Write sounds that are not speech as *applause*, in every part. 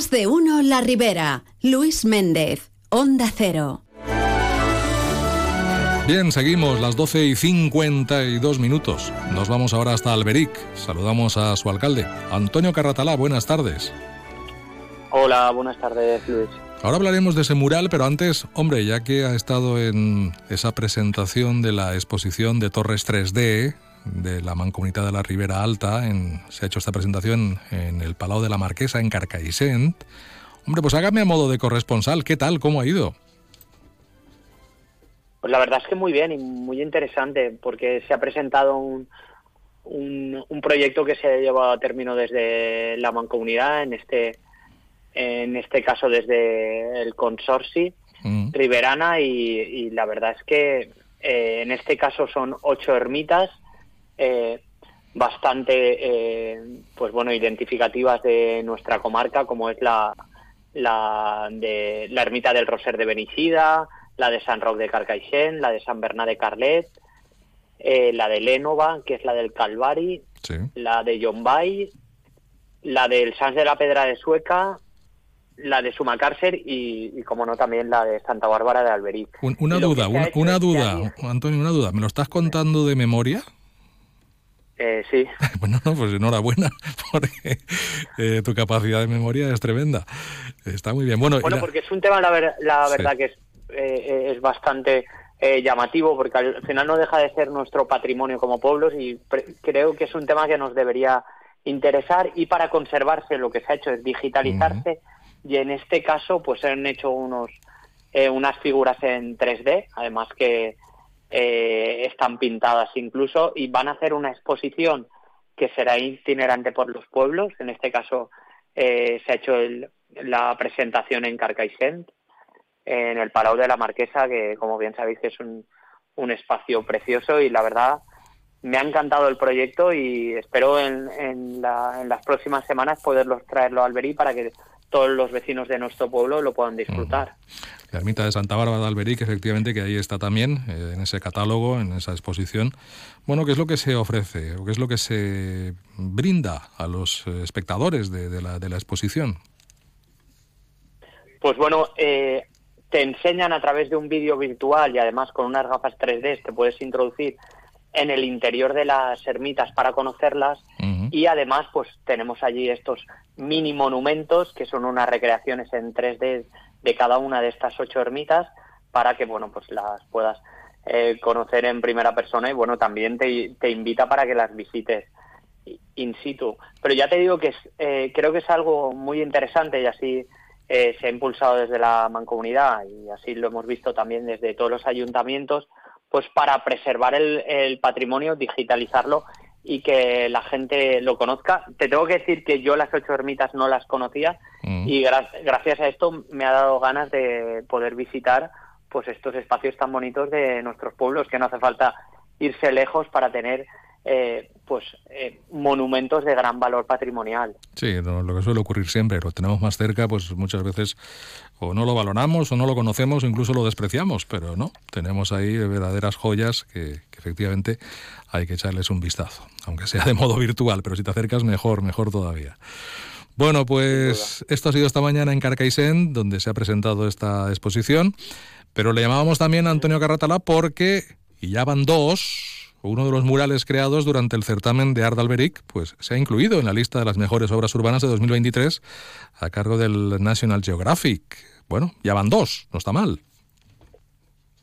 Más de uno La Ribera. Luis Méndez, Onda Cero. Bien, seguimos las 12 y 52 minutos. Nos vamos ahora hasta Alberic. Saludamos a su alcalde, Antonio Carratalá. Buenas tardes. Hola, buenas tardes, Luis. Ahora hablaremos de ese mural, pero antes, hombre, ya que ha estado en esa presentación de la exposición de Torres 3D de la Mancomunidad de la Ribera Alta, en, se ha hecho esta presentación en el Palau de la Marquesa, en Carcaixent. Hombre, pues hágame a modo de corresponsal, ¿qué tal? ¿Cómo ha ido? Pues la verdad es que muy bien y muy interesante, porque se ha presentado un, un, proyecto que se ha llevado a término desde la mancomunidad, en este, en este caso desde el consorcio mm. Riverana, y, la verdad es que eh, en este caso son ocho ermitas, eh, bastante eh, pues bueno identificativas de nuestra comarca como es la la de la ermita del Roser de Benicida la de San Roque de Carcaixent, la de San Bernat de Carlet, eh, la de Lénova, que es la del Calvari, la de Yombay, la del Sans de la Pedra de Sueca, la de Sumacárcer y, y, como no, también la de Santa Bárbara de Alberic. una duda, una, duda, Antonio, una duda. ¿Me lo estás contando de memoria? Eh, sí. *laughs* Bueno, pues enhorabuena, *laughs* porque eh, tu capacidad de memoria es tremenda. Está muy bien. Bueno, bueno porque es un tema, la, la verdad, que es eh, es bastante eh, llamativo porque al final no deja de ser nuestro patrimonio como pueblos y creo que es un tema que nos debería interesar y para conservarse lo que se ha hecho es digitalizarse y en este caso pues se han hecho unos eh, unas figuras en 3D además que están pintadas incluso y van a hacer una exposición que será itinerante por los pueblos. En este caso se ha hecho la presentación en Carcaixent en el Palau de la Marquesa, que como bien sabéis es un, un espacio precioso y la verdad me ha encantado el proyecto y espero en, en, las próximas semanas poderlos traerlo a Alberí para que todos los vecinos de nuestro pueblo lo puedan disfrutar. La ermita de Santa Bárbara de Alberic, efectivamente, que ahí está también, eh, en ese catálogo, en esa exposición. Bueno, ¿qué es lo que se ofrece o qué es lo que se brinda a los eh, espectadores de, de, la, de la exposición? Pues bueno, eh, te enseñan a través de un vídeo virtual y además con unas gafas 3D te puedes introducir en el interior de las ermitas para conocerlas y además pues tenemos allí estos mini monumentos que son unas recreaciones en 3D de cada una de estas ocho ermitas para que bueno pues las puedas eh, conocer en primera persona y bueno también te, te, invita para que las visites in situ. Pero ya te digo que es, eh, creo que es algo muy interesante y así eh, se ha impulsado desde la mancomunidad y así lo hemos visto también desde todos los ayuntamientos, pues para preservar el, patrimonio, digitalizarlo y que la gente lo conozca. Te tengo que decir que yo las ocho ermitas no las conocía mm. y gracias a esto me ha dado ganas de poder visitar pues estos espacios tan bonitos de nuestros pueblos que no hace falta irse lejos para tener eh, pues eh, monumentos de gran valor patrimonial. Sí, lo que suele ocurrir siempre, lo tenemos más cerca, pues muchas veces o no lo valoramos o no lo conocemos o incluso lo despreciamos, pero no, tenemos ahí verdaderas joyas que, efectivamente hay que echarles un vistazo, aunque sea de modo virtual, pero si te acercas mejor, mejor todavía. Bueno, pues esto ha sido esta mañana en Carcaixent, donde se ha presentado esta exposición, pero le llamábamos también a Antonio Carratala porque, y ya van dos, uno de los murales creados durante el certamen de Art Alberic, pues se ha incluido en la lista de las mejores obras urbanas de 2023 a cargo del National Geographic. Bueno, ya van dos, no está mal.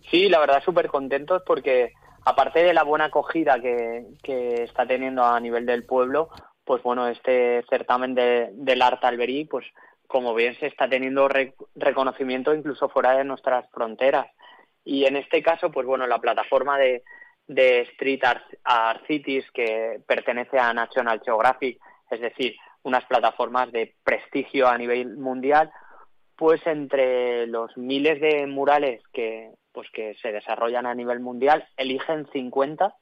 Sí, la verdad súper contentos porque aparte de la buena acogida que, está teniendo a nivel del pueblo, pues bueno, este certamen de, del Art Alberic, pues como bien se está teniendo reconocimiento incluso fuera de nuestras fronteras. Y en este caso, pues bueno, la plataforma de, de Street Art, Cities que pertenece a National Geographic, es decir, unas plataformas de prestigio a nivel mundial, pues entre los miles de murales que pues que se desarrollan a nivel mundial, eligen 50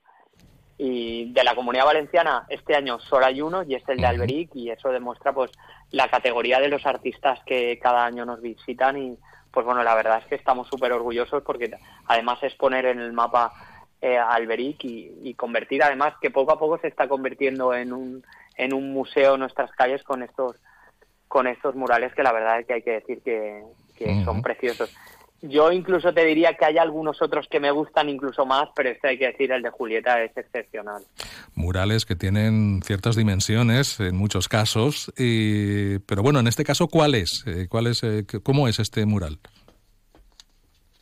y de la comunidad valenciana este año solo hay uno y es el de Alberic y eso demuestra pues la categoría de los artistas que cada año nos visitan y pues bueno, la verdad es que estamos súper orgullosos porque además es poner en el mapa eh, Alberic y, convertir además que poco a poco se está convirtiendo en un, en un museo en nuestras calles con estos con estos murales que la verdad es que hay que decir que, son preciosos. Yo incluso te diría que hay algunos otros que me gustan incluso más, pero este hay que decir, el de Julieta es excepcional. Murales que tienen ciertas dimensiones en muchos casos, y, pero bueno, en este caso, ¿cuál es? Eh, ¿Cuál es eh, ¿Cómo es este mural?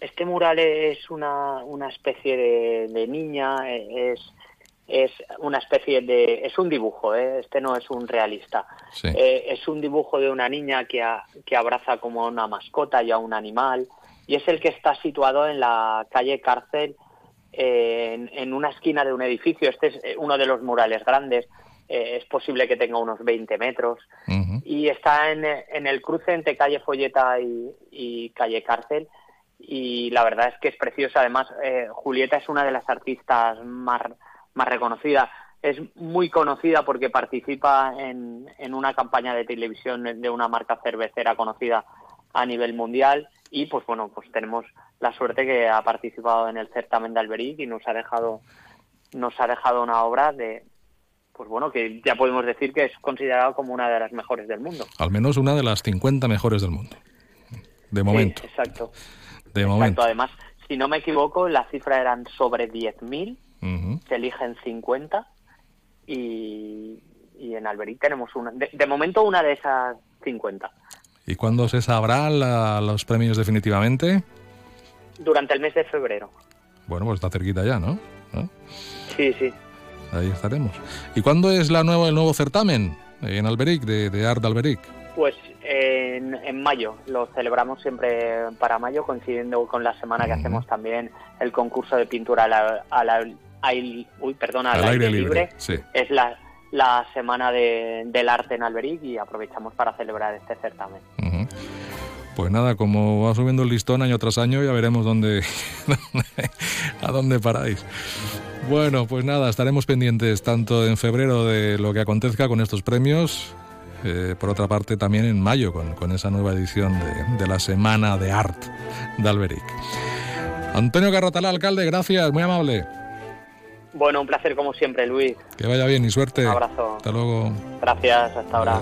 Este mural es una, una especie de, niña, es, es una especie de... es un dibujo, ¿eh? este no es un realista. es un dibujo de una niña que, que abraza como una mascota y a un animal y es el que está situado en la calle Cárcel, en, una esquina de un edificio. Este es eh, uno de los murales grandes, eh, es posible que tenga unos 20 metros, y está en, el cruce entre calle Folleta y, calle Cárcel. Y la verdad es que es preciosa. Además, eh, Julieta es una de las artistas más, más reconocidas es muy conocida porque participa en, en, una campaña de televisión de una marca cervecera conocida a nivel mundial y pues bueno, pues tenemos la suerte que ha participado en el certamen de Alberic y nos ha dejado nos ha dejado una obra de pues bueno, que ya podemos decir que es considerado como una de las mejores del mundo. Al menos una de las 50 mejores del mundo. De momento. exacto. De momento. Además, si no me equivoco, la cifra eran sobre 10.000, se eligen 50 y, y en Alberic tenemos una. de momento una de esas 50. ¿Y cuándo se sabrán los premios definitivamente? Durante el mes de febrero. Bueno, pues está cerquita ya, ¿no? Sí, sí. Ahí estaremos. ¿Y cuándo es la nueva, el nuevo certamen en Alberic, de, de Art Alberic? Pues en, mayo, lo celebramos siempre para mayo, coincidiendo con la semana que hacemos también el concurso de pintura al, al, uy, perdona, al, aire, libre. Sí. Es la, la Semana del Arte en Alberic y aprovechamos para celebrar este certamen. Pues nada, como va subiendo el listón año tras año, ya veremos dónde, *laughs* a dónde paráis. Bueno, pues nada, estaremos pendientes tanto en febrero de lo que acontezca con estos premios, eh, por otra parte también en mayo con, con esa nueva edición de, de, la Semana de Art de Alberic. Antonio Carratalá, alcalde, gracias, muy amable. Bueno, un placer como siempre, Luis. Que vaya bien y suerte. Un abrazo. Hasta luego. Gracias, hasta ahora.